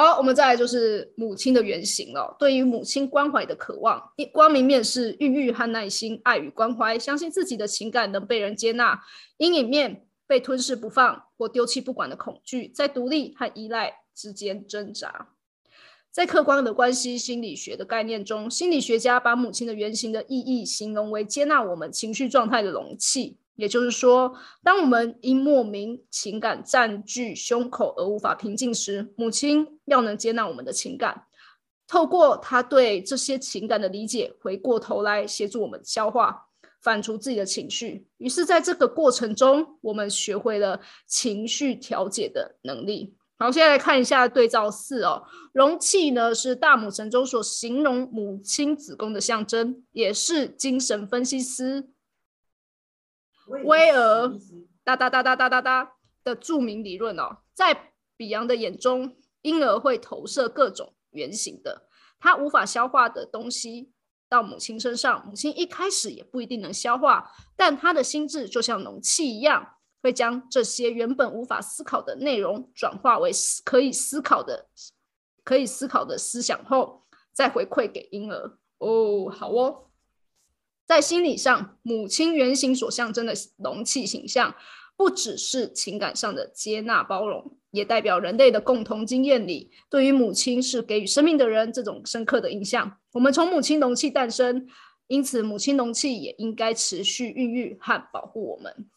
好，我们再来就是母亲的原型了。对于母亲关怀的渴望，光明面是孕育和耐心、爱与关怀，相信自己的情感能被人接纳；阴影面被吞噬不放或丢弃不管的恐惧，在独立和依赖之间挣扎。在客观的关系心理学的概念中，心理学家把母亲的原型的意义形容为接纳我们情绪状态的容器。也就是说，当我们因莫名情感占据胸口而无法平静时，母亲要能接纳我们的情感，透过她对这些情感的理解，回过头来协助我们消化、反刍自己的情绪。于是，在这个过程中，我们学会了情绪调节的能力。好，现在来看一下对照四哦，容器呢是大母神中所形容母亲子宫的象征，也是精神分析师。威尔哒哒哒哒哒哒哒的著名理论哦，在比昂的眼中，婴儿会投射各种原型的，他无法消化的东西到母亲身上，母亲一开始也不一定能消化，但他的心智就像容器一样，会将这些原本无法思考的内容转化为可以思考的、可以思考的思想后，再回馈给婴儿。哦，好哦。在心理上，母亲原型所象征的容器形象，不只是情感上的接纳包容，也代表人类的共同经验里，对于母亲是给予生命的人这种深刻的印象。我们从母亲容器诞生，因此母亲容器也应该持续孕育和保护我们。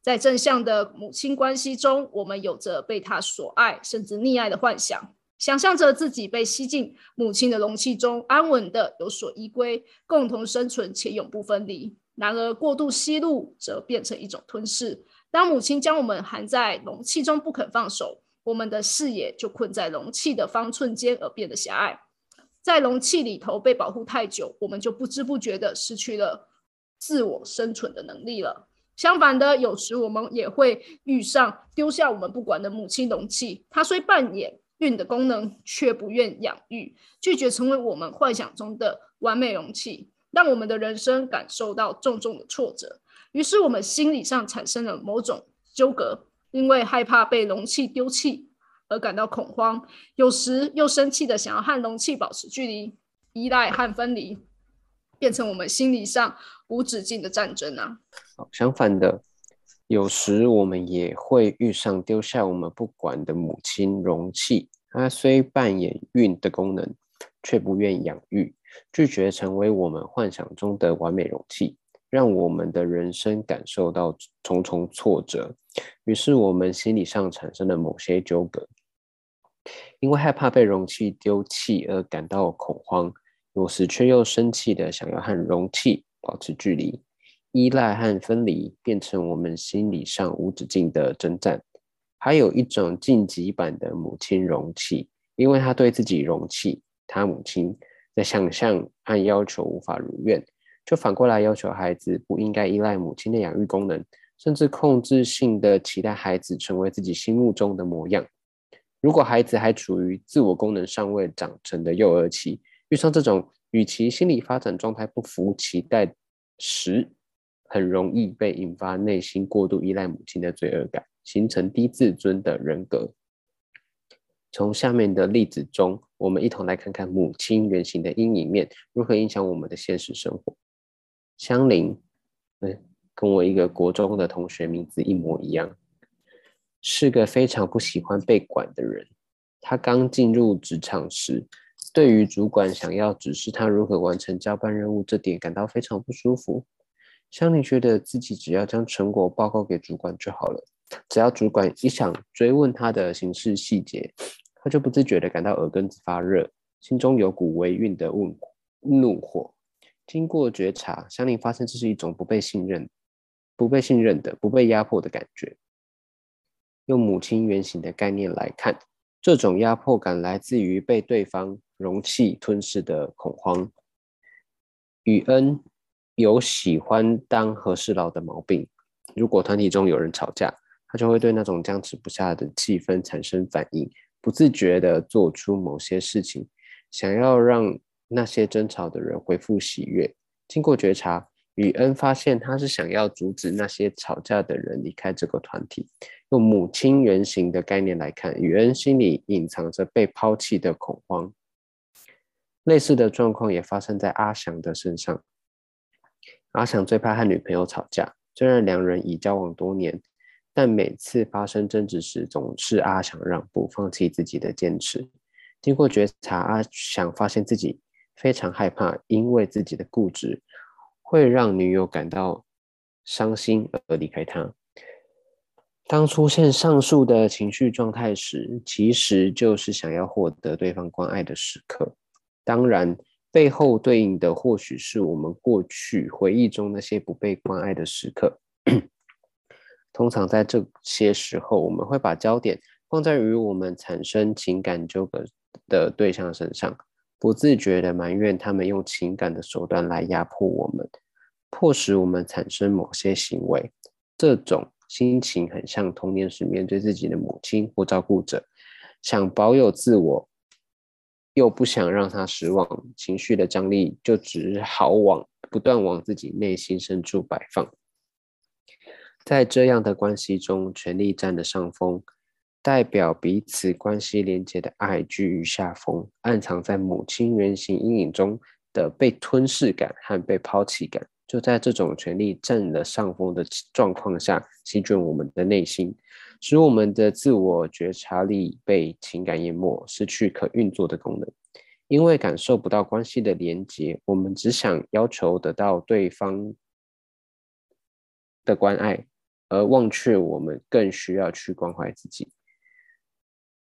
在正向的母亲关系中，我们有着被她所爱甚至溺爱的幻想。想象着自己被吸进母亲的容器中，安稳的有所依归，共同生存且永不分离。然而，过度吸入则变成一种吞噬。当母亲将我们含在容器中不肯放手，我们的视野就困在容器的方寸间而变得狭隘。在容器里头被保护太久，我们就不知不觉的失去了自我生存的能力了。相反的，有时我们也会遇上丢下我们不管的母亲容器，它虽扮演。孕的功能却不愿养育，拒绝成为我们幻想中的完美容器，让我们的人生感受到重重的挫折。于是我们心理上产生了某种纠葛，因为害怕被容器丢弃而感到恐慌，有时又生气的想要和容器保持距离，依赖和分离，变成我们心理上无止境的战争啊！相反的。有时我们也会遇上丢下我们不管的母亲容器，它虽扮演孕的功能，却不愿养育，拒绝成为我们幻想中的完美容器，让我们的人生感受到重重挫折。于是我们心理上产生了某些纠葛，因为害怕被容器丢弃而感到恐慌，有时却又生气的想要和容器保持距离。依赖和分离变成我们心理上无止境的征战。还有一种晋级版的母亲容器，因为他对自己容器，他母亲的想象和要求无法如愿，就反过来要求孩子不应该依赖母亲的养育功能，甚至控制性的期待孩子成为自己心目中的模样。如果孩子还处于自我功能尚未长成的幼儿期，遇上这种与其心理发展状态不符期待时，很容易被引发内心过度依赖母亲的罪恶感，形成低自尊的人格。从下面的例子中，我们一同来看看母亲原型的阴影面如何影响我们的现实生活。香菱，嗯，跟我一个国中的同学名字一模一样，是个非常不喜欢被管的人。他刚进入职场时，对于主管想要指示他如何完成交班任务这点感到非常不舒服。香菱觉得自己只要将成果报告给主管就好了，只要主管一想追问他的行事细节，他就不自觉地感到耳根子发热，心中有股微运的怒怒火。经过觉察，香菱发现这是一种不被信任、不被信任的、不被压迫的感觉。用母亲原型的概念来看，这种压迫感来自于被对方容器吞噬的恐慌。与恩。有喜欢当和事佬的毛病。如果团体中有人吵架，他就会对那种僵持不下的气氛产生反应，不自觉地做出某些事情，想要让那些争吵的人恢复喜悦。经过觉察，雨恩发现他是想要阻止那些吵架的人离开这个团体。用母亲原型的概念来看，雨恩心里隐藏着被抛弃的恐慌。类似的状况也发生在阿翔的身上。阿翔最怕和女朋友吵架，虽然两人已交往多年，但每次发生争执时，总是阿翔让步，放弃自己的坚持。经过觉察，阿翔发现自己非常害怕，因为自己的固执会让女友感到伤心而离开他。当出现上述的情绪状态时，其实就是想要获得对方关爱的时刻。当然，背后对应的或许是我们过去回忆中那些不被关爱的时刻。通常在这些时候，我们会把焦点放在与我们产生情感纠葛的对象身上，不自觉的埋怨他们用情感的手段来压迫我们，迫使我们产生某些行为。这种心情很像童年时面对自己的母亲或照顾者，想保有自我。又不想让他失望，情绪的张力就只好往不断往自己内心深处摆放。在这样的关系中，权力占了上风，代表彼此关系连接的爱居于下风。暗藏在母亲原型阴影中的被吞噬感和被抛弃感，就在这种权力占了上风的状况下，席卷我们的内心。使我们的自我觉察力被情感淹没，失去可运作的功能。因为感受不到关系的连接，我们只想要求得到对方的关爱，而忘却我们更需要去关怀自己。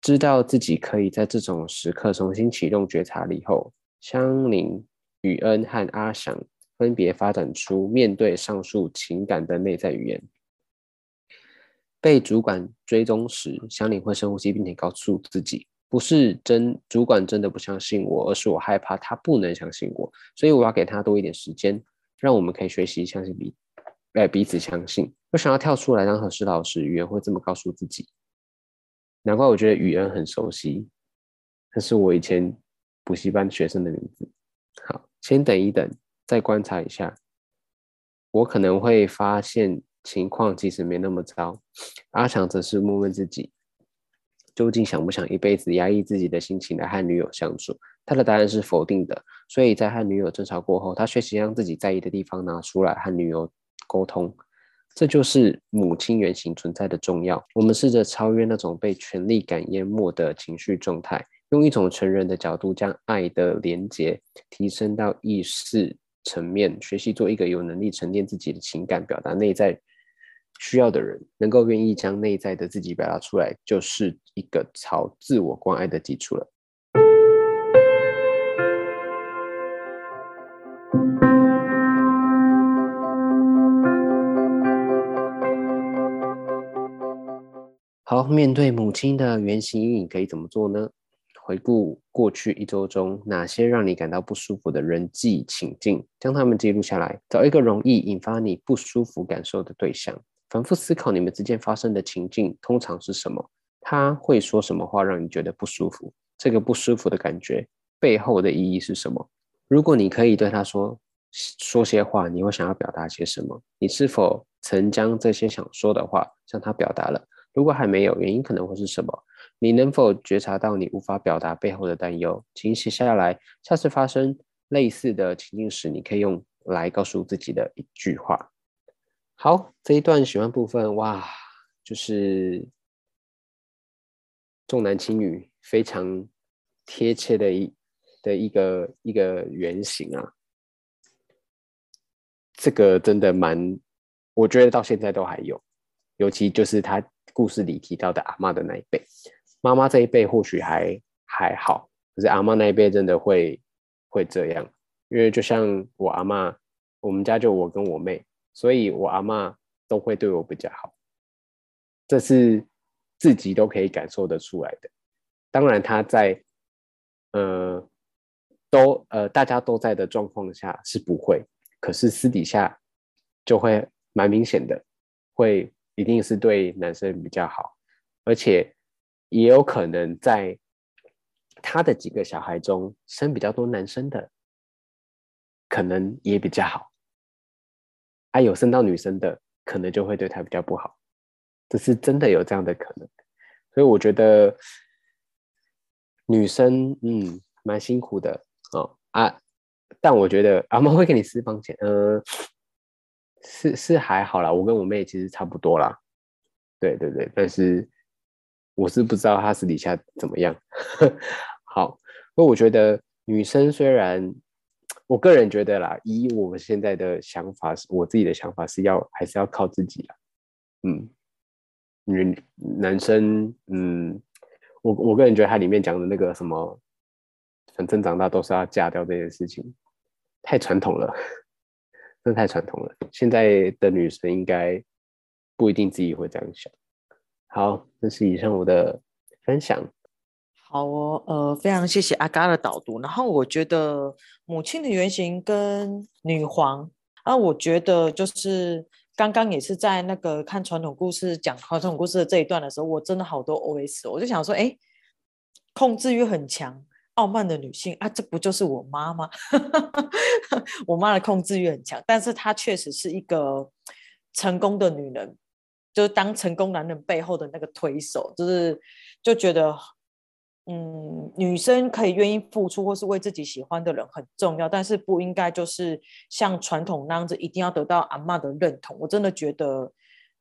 知道自己可以在这种时刻重新启动觉察力后，香菱、雨恩和阿翔分别发展出面对上述情感的内在语言。被主管追踪时，香菱会深呼吸，并且告诉自己：“不是真主管真的不相信我，而是我害怕他不能相信我，所以我要给他多一点时间，让我们可以学习相信彼，哎，彼此相信。”我想要跳出来当和事老师，语言会这么告诉自己。难怪我觉得语言很熟悉，这是我以前补习班学生的名字。好，先等一等，再观察一下，我可能会发现。情况其实没那么糟，阿强则是问问自己，究竟想不想一辈子压抑自己的心情来和女友相处？他的答案是否定的。所以在和女友争吵过后，他学习将自己在意的地方拿出来和女友沟通。这就是母亲原型存在的重要。我们试着超越那种被权力感淹没的情绪状态，用一种成人的角度，将爱的连结提升到意识层面，学习做一个有能力沉淀自己的情感、表达内在。需要的人能够愿意将内在的自己表达出来，就是一个朝自我关爱的基础了。好，面对母亲的原型阴影，可以怎么做呢？回顾过去一周中哪些让你感到不舒服的人际情境，将他们记录下来，找一个容易引发你不舒服感受的对象。反复思考你们之间发生的情境通常是什么？他会说什么话让你觉得不舒服？这个不舒服的感觉背后的意义是什么？如果你可以对他说说些话，你会想要表达些什么？你是否曾将这些想说的话向他表达了？如果还没有，原因可能会是什么？你能否觉察到你无法表达背后的担忧？请写下来，下次发生类似的情境时，你可以用来告诉自己的一句话。好，这一段喜欢部分哇，就是重男轻女非常贴切的一的一个一个原型啊。这个真的蛮，我觉得到现在都还有，尤其就是他故事里提到的阿妈的那一辈，妈妈这一辈或许还还好，可是阿妈那一辈真的会会这样，因为就像我阿妈，我们家就我跟我妹。所以，我阿妈都会对我比较好，这是自己都可以感受得出来的。当然，他在呃都呃大家都在的状况下是不会，可是私底下就会蛮明显的，会一定是对男生比较好，而且也有可能在他的几个小孩中生比较多男生的，可能也比较好。啊，有生到女生的，可能就会对他比较不好，这是真的有这样的可能。所以我觉得女生嗯蛮辛苦的哦啊，但我觉得阿妈会给你私房钱，嗯，是是还好啦，我跟我妹其实差不多啦，对对对，但是我是不知道她私底下怎么样。好，那我觉得女生虽然，我个人觉得啦，以我们现在的想法，我自己的想法是要还是要靠自己啦，嗯。女男生，嗯，我我个人觉得他里面讲的那个什么，反正长大都是要嫁掉这件事情，太传统了，真的太传统了。现在的女生应该不一定自己会这样想。好，这是以上我的分享。好哦，呃，非常谢谢阿嘎的导读。然后我觉得母亲的原型跟女皇，啊，我觉得就是。刚刚也是在那个看传统故事讲传统故事的这一段的时候，我真的好多 OS，我就想说，哎，控制欲很强、傲慢的女性啊，这不就是我妈吗？我妈的控制欲很强，但是她确实是一个成功的女人，就是当成功男人背后的那个推手，就是就觉得。嗯，女生可以愿意付出或是为自己喜欢的人很重要，但是不应该就是像传统那样子，一定要得到阿妈的认同。我真的觉得，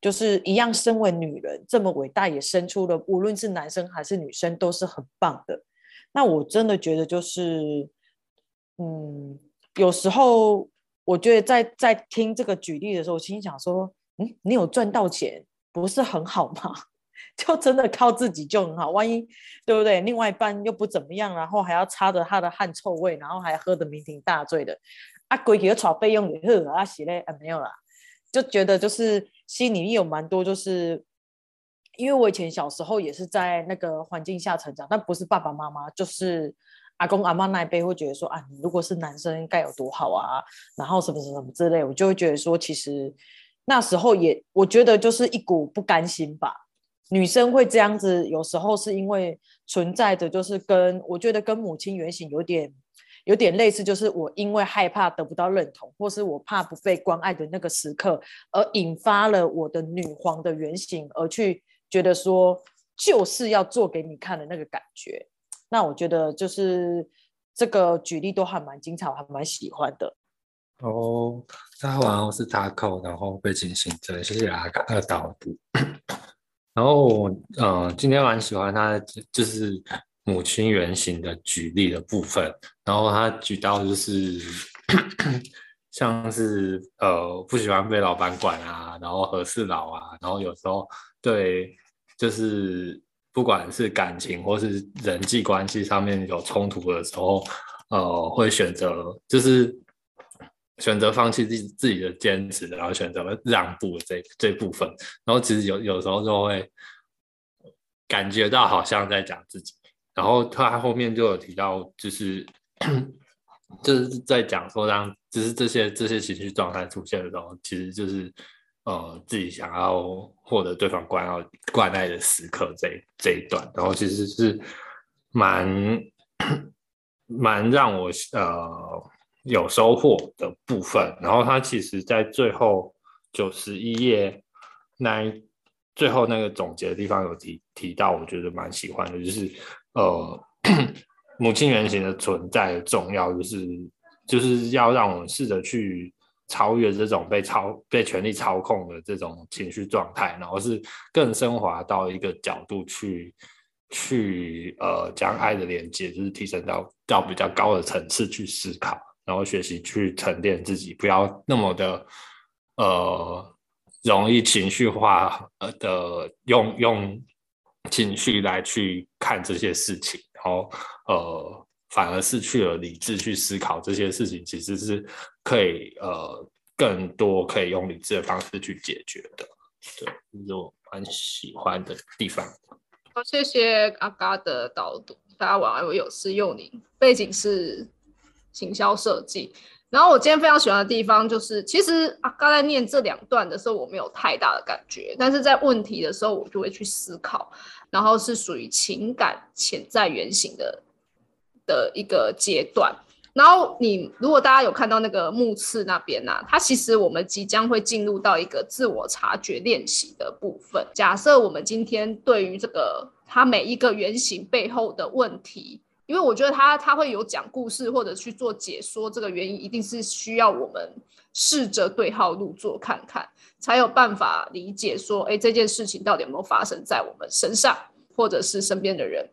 就是一样，身为女人这么伟大，也生出了无论是男生还是女生都是很棒的。那我真的觉得，就是嗯，有时候我觉得在在听这个举例的时候，我心想说，嗯，你有赚到钱，不是很好吗？就真的靠自己就很好，万一对不对？另外一半又不怎么样，然后还要擦着他的汗臭味，然后还喝得酩酊大醉的，啊，鬼给炒备用也是啊，洗嘞啊没有啦，就觉得就是心里有蛮多，就是因为我以前小时候也是在那个环境下成长，但不是爸爸妈妈，就是阿公阿妈那一辈会觉得说啊，你如果是男生该有多好啊，然后什么什么什么之类，我就会觉得说，其实那时候也我觉得就是一股不甘心吧。女生会这样子，有时候是因为存在着，就是跟我觉得跟母亲原型有点有点类似，就是我因为害怕得不到认同，或是我怕不被关爱的那个时刻，而引发了我的女皇的原型，而去觉得说就是要做给你看的那个感觉。那我觉得就是这个举例都还蛮精彩，我还蛮喜欢的。哦，大家好，我是 Taco，然后背景行政，谢谢阿卡的导读。然后我呃今天蛮喜欢他就是母亲原型的举例的部分，然后他举到就是 像是呃不喜欢被老板管啊，然后和事佬啊，然后有时候对就是不管是感情或是人际关系上面有冲突的时候，呃会选择就是。选择放弃自己自己的坚持，然后选择让步这这部分，然后其实有有时候就会感觉到好像在讲自己，然后他后面就有提到，就是 就是在讲说，让就是这些这些情绪状态出现的时候，其实就是呃自己想要获得对方关爱关爱的时刻这这一段，然后其实是蛮 蛮让我呃。有收获的部分，然后他其实在最后九十一页那最后那个总结的地方有提提到，我觉得蛮喜欢的，就是呃 母亲原型的存在的重要，就是就是要让我们试着去超越这种被操被权力操控的这种情绪状态，然后是更升华到一个角度去去呃将爱的连接，就是提升到到比较高的层次去思考。然后学习去沉淀自己，不要那么的呃容易情绪化呃的用用情绪来去看这些事情，然后呃反而失去了理智去思考这些事情，其实是可以呃更多可以用理智的方式去解决的。对，这是我蛮喜欢的地方。好，谢谢阿嘎的导读。大家晚安，我有事用你。背景是。行销设计，然后我今天非常喜欢的地方就是，其实啊，刚才念这两段的时候，我没有太大的感觉，但是在问题的时候，我就会去思考，然后是属于情感潜在原型的的一个阶段。然后你如果大家有看到那个目刺那边呢、它其实我们即将会进入到一个自我察觉练习的部分。假设我们今天对于这个它每一个原型背后的问题，因为我觉得他他会有讲故事或者去做解说，这个原因一定是需要我们试着对号入座看看，才有办法理解说，哎，这件事情到底有没有发生在我们身上，或者是身边的人。